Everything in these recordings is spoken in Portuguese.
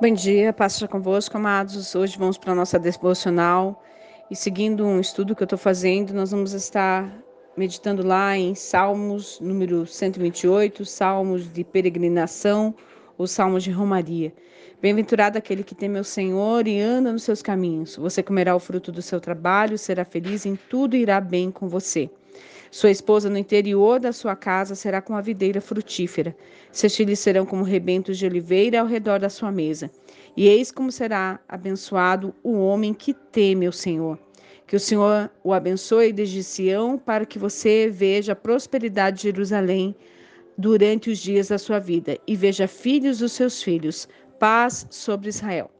Bom dia, paz convosco, amados. Hoje vamos para a nossa devocional e seguindo um estudo que eu estou fazendo, nós vamos estar meditando lá em Salmos número 128, Salmos de peregrinação ou Salmos de romaria. Bem-aventurado aquele que teme o Senhor e anda nos seus caminhos. Você comerá o fruto do seu trabalho, será feliz em tudo e irá bem com você. Sua esposa no interior da sua casa será como a videira frutífera. Seus filhos serão como rebentos de oliveira ao redor da sua mesa. E eis como será abençoado o homem que teme o Senhor. Que o Senhor o abençoe desde Sião, para que você veja a prosperidade de Jerusalém durante os dias da sua vida e veja filhos dos seus filhos, paz sobre Israel.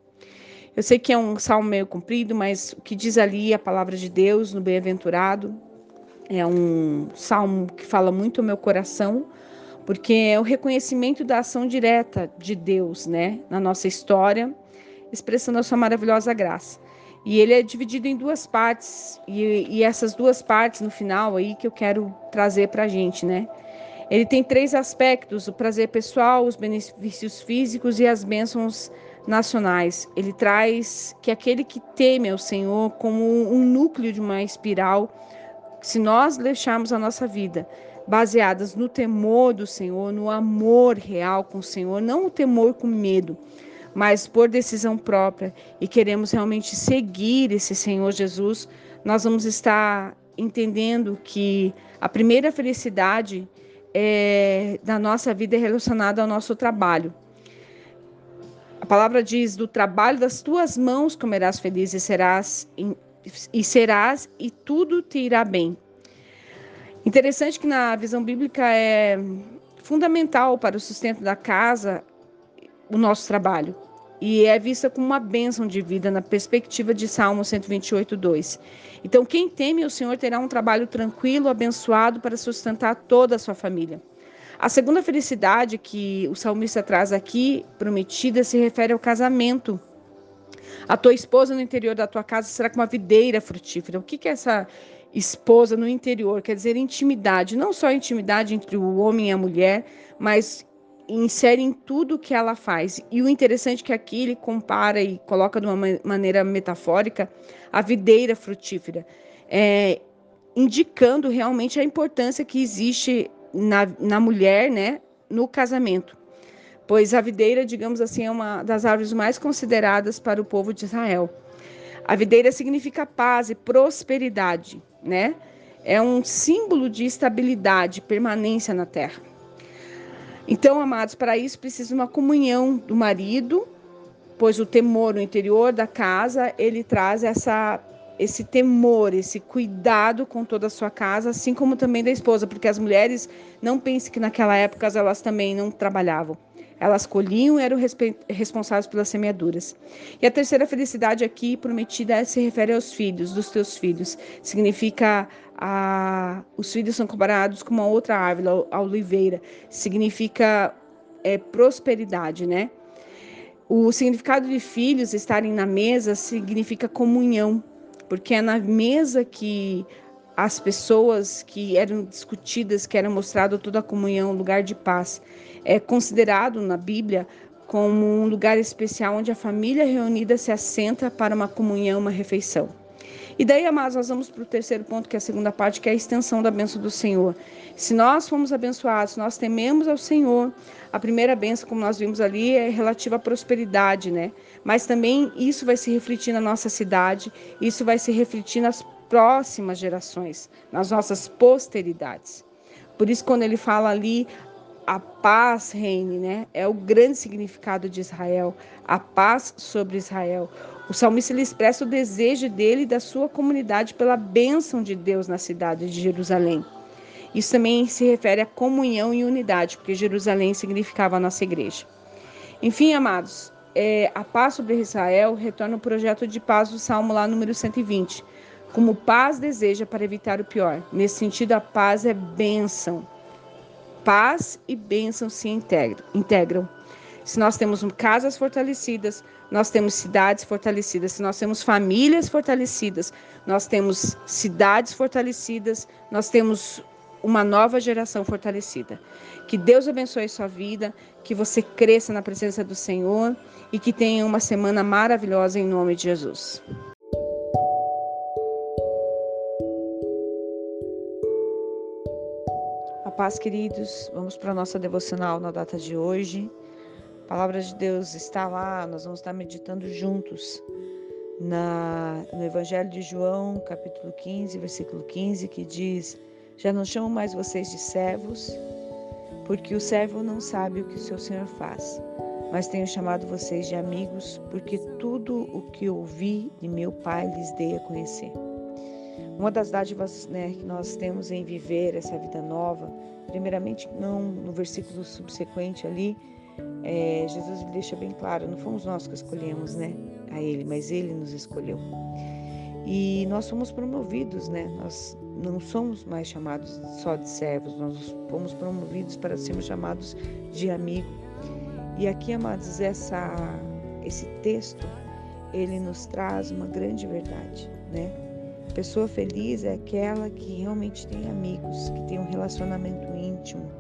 Eu sei que é um salmo meio comprido, mas o que diz ali a palavra de Deus no bem-aventurado é um salmo que fala muito ao meu coração, porque é o reconhecimento da ação direta de Deus, né, na nossa história, expressando a sua maravilhosa graça. E ele é dividido em duas partes, e, e essas duas partes no final aí que eu quero trazer para a gente, né? Ele tem três aspectos: o prazer pessoal, os benefícios físicos e as bênçãos nacionais. Ele traz que aquele que teme ao Senhor como um núcleo de uma espiral se nós deixarmos a nossa vida baseadas no temor do Senhor, no amor real com o Senhor, não o temor com medo, mas por decisão própria e queremos realmente seguir esse Senhor Jesus, nós vamos estar entendendo que a primeira felicidade é, da nossa vida é relacionada ao nosso trabalho. A palavra diz: do trabalho das tuas mãos comerás feliz e serás e serás e tudo te irá bem. Interessante que na visão bíblica é fundamental para o sustento da casa o nosso trabalho e é vista como uma bênção de vida na perspectiva de Salmo 128, 2. Então, quem teme o Senhor terá um trabalho tranquilo, abençoado para sustentar toda a sua família. A segunda felicidade que o salmista traz aqui, prometida, se refere ao casamento. A tua esposa no interior da tua casa será como uma videira frutífera. O que é essa esposa no interior? Quer dizer, intimidade. Não só intimidade entre o homem e a mulher, mas insere em tudo que ela faz. E o interessante é que aqui ele compara e coloca de uma maneira metafórica a videira frutífera, é, indicando realmente a importância que existe na, na mulher, né, no casamento pois a videira, digamos assim, é uma das árvores mais consideradas para o povo de Israel. A videira significa paz e prosperidade, né? É um símbolo de estabilidade, permanência na terra. Então, amados, para isso precisa uma comunhão do marido, pois o temor no interior da casa, ele traz essa esse temor, esse cuidado com toda a sua casa, assim como também da esposa, porque as mulheres não pensem que naquela época elas também não trabalhavam. Elas colhiam e eram responsáveis pelas semeaduras. E a terceira felicidade aqui prometida se refere aos filhos, dos teus filhos. Significa a, os filhos são comparados com uma outra árvore, a oliveira. Significa é, prosperidade, né? O significado de filhos estarem na mesa significa comunhão, porque é na mesa que as pessoas que eram discutidas, que era mostrado toda a comunhão, lugar de paz. É considerado na Bíblia como um lugar especial onde a família reunida se assenta para uma comunhão, uma refeição. E daí, amados, nós vamos para o terceiro ponto, que é a segunda parte, que é a extensão da bênção do Senhor. Se nós fomos abençoados, nós tememos ao Senhor, a primeira bênção, como nós vimos ali, é relativa à prosperidade, né? Mas também isso vai se refletir na nossa cidade, isso vai se refletir nas próximas gerações, nas nossas posteridades. Por isso, quando ele fala ali, a paz reine, né? É o grande significado de Israel, a paz sobre Israel. O salmista ele expressa o desejo dele e da sua comunidade pela bênção de Deus na cidade de Jerusalém. Isso também se refere à comunhão e unidade, porque Jerusalém significava a nossa igreja. Enfim, amados, é, a paz sobre Israel retorna ao projeto de paz do Salmo lá número 120 como paz deseja para evitar o pior. Nesse sentido, a paz é bênção. Paz e bênção se integram. Se nós temos casas fortalecidas, nós temos cidades fortalecidas. Se nós temos famílias fortalecidas, nós temos cidades fortalecidas, nós temos uma nova geração fortalecida. Que Deus abençoe sua vida, que você cresça na presença do Senhor e que tenha uma semana maravilhosa em nome de Jesus. Paz, queridos. Vamos para a nossa devocional na data de hoje. A palavra de Deus está lá, nós vamos estar meditando juntos na, no Evangelho de João, capítulo 15, versículo 15, que diz: Já não chamo mais vocês de servos, porque o servo não sabe o que o seu senhor faz, mas tenho chamado vocês de amigos, porque tudo o que ouvi de meu Pai lhes dei a conhecer. Uma das dádivas né, que nós temos em viver essa vida nova, primeiramente, não no versículo subsequente ali, é, Jesus deixa bem claro: não fomos nós que escolhemos, né? a Ele, mas Ele nos escolheu. E nós somos promovidos, né? Nós não somos mais chamados só de servos, nós fomos promovidos para sermos chamados de amigo. E aqui, amados, essa, esse texto, ele nos traz uma grande verdade, né? Pessoa feliz é aquela que realmente tem amigos, que tem um relacionamento íntimo.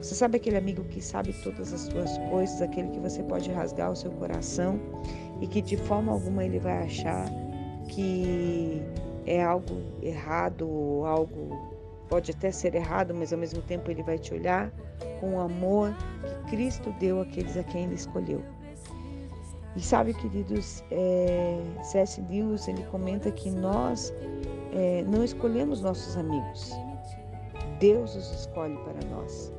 Você sabe aquele amigo que sabe todas as suas coisas, aquele que você pode rasgar o seu coração e que de forma alguma ele vai achar que é algo errado ou algo pode até ser errado, mas ao mesmo tempo ele vai te olhar com o amor que Cristo deu àqueles a quem ele escolheu. E sabe, queridos, é, C.S. Lewis ele comenta que nós é, não escolhemos nossos amigos, Deus os escolhe para nós.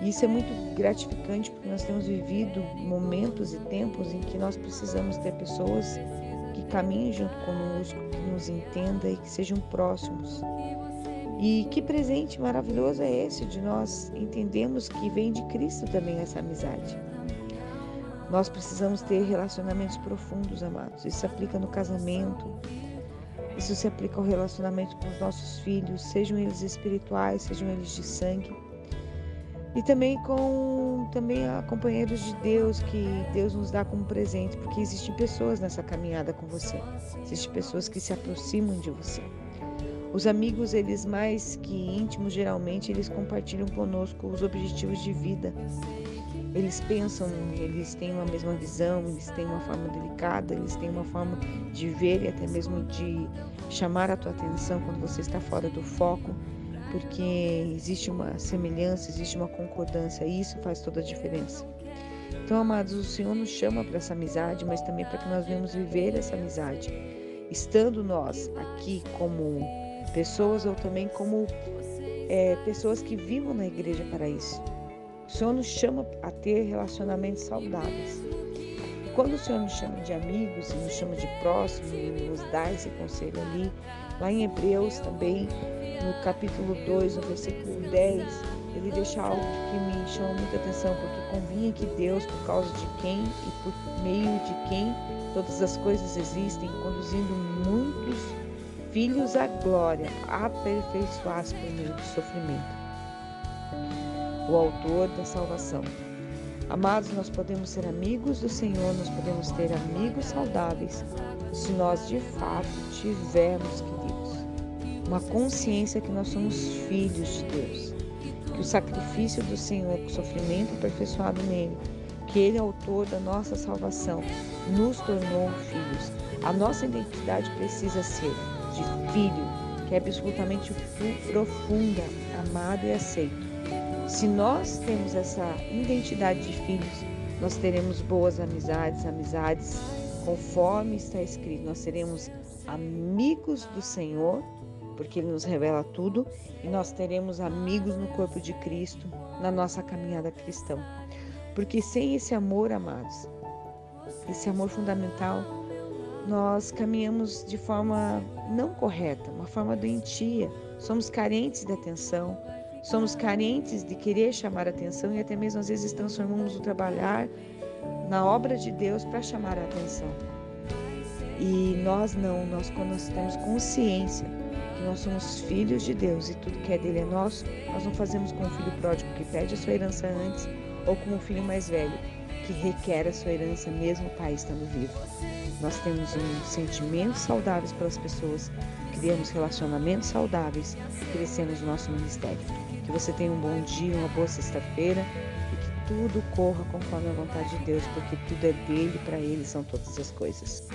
E isso é muito gratificante porque nós temos vivido momentos e tempos em que nós precisamos ter pessoas que caminhem junto conosco, que nos entendam e que sejam próximos. E que presente maravilhoso é esse de nós entendemos que vem de Cristo também essa amizade. Nós precisamos ter relacionamentos profundos, amados. Isso se aplica no casamento, isso se aplica ao relacionamento com os nossos filhos, sejam eles espirituais, sejam eles de sangue e também com também a companheiros de Deus que Deus nos dá como presente, porque existem pessoas nessa caminhada com você. Existem pessoas que se aproximam de você. Os amigos, eles mais que íntimos, geralmente eles compartilham conosco os objetivos de vida. Eles pensam, eles têm uma mesma visão, eles têm uma forma delicada, eles têm uma forma de ver e até mesmo de chamar a tua atenção quando você está fora do foco porque existe uma semelhança, existe uma concordância, e isso faz toda a diferença. Então, amados, o Senhor nos chama para essa amizade, mas também para que nós venhamos viver essa amizade, estando nós aqui como pessoas ou também como é, pessoas que vivam na igreja para isso. O Senhor nos chama a ter relacionamentos saudáveis. E quando o Senhor nos chama de amigos e nos chama de próximos e nos dá esse conselho ali, lá em Hebreus também no capítulo 2, no versículo 10, ele deixa algo que me chama muita atenção, porque convinha que Deus, por causa de quem e por meio de quem todas as coisas existem, conduzindo muitos filhos à glória, aperfeiçoados por meio do sofrimento. O autor da salvação. Amados, nós podemos ser amigos do Senhor, nós podemos ter amigos saudáveis, se nós de fato tivermos, queridos, uma consciência que nós somos filhos de Deus, que o sacrifício do Senhor, o sofrimento aperfeiçoado nele, que Ele é autor da nossa salvação, nos tornou filhos. A nossa identidade precisa ser de filho, que é absolutamente profunda, amado e aceito. Se nós temos essa identidade de filhos, nós teremos boas amizades, amizades conforme está escrito. Nós seremos amigos do Senhor porque Ele nos revela tudo e nós teremos amigos no corpo de Cristo na nossa caminhada cristã. Porque sem esse amor, amados, esse amor fundamental, nós caminhamos de forma não correta, uma forma doentia. Somos carentes de atenção, somos carentes de querer chamar a atenção e até mesmo às vezes transformamos o trabalhar na obra de Deus para chamar a atenção. E nós não, nós quando nós temos consciência nós somos filhos de Deus e tudo que é dele é nosso, nós não fazemos como o filho pródigo que pede a sua herança antes ou como o filho mais velho que requer a sua herança mesmo o pai estando vivo. Nós temos um sentimentos saudáveis pelas pessoas, criamos relacionamentos saudáveis, crescemos no nosso ministério. Que você tenha um bom dia, uma boa sexta-feira e que tudo corra conforme a vontade de Deus, porque tudo é dele, para ele são todas as coisas.